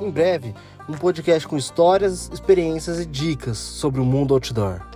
Em breve, um podcast com histórias, experiências e dicas sobre o mundo outdoor.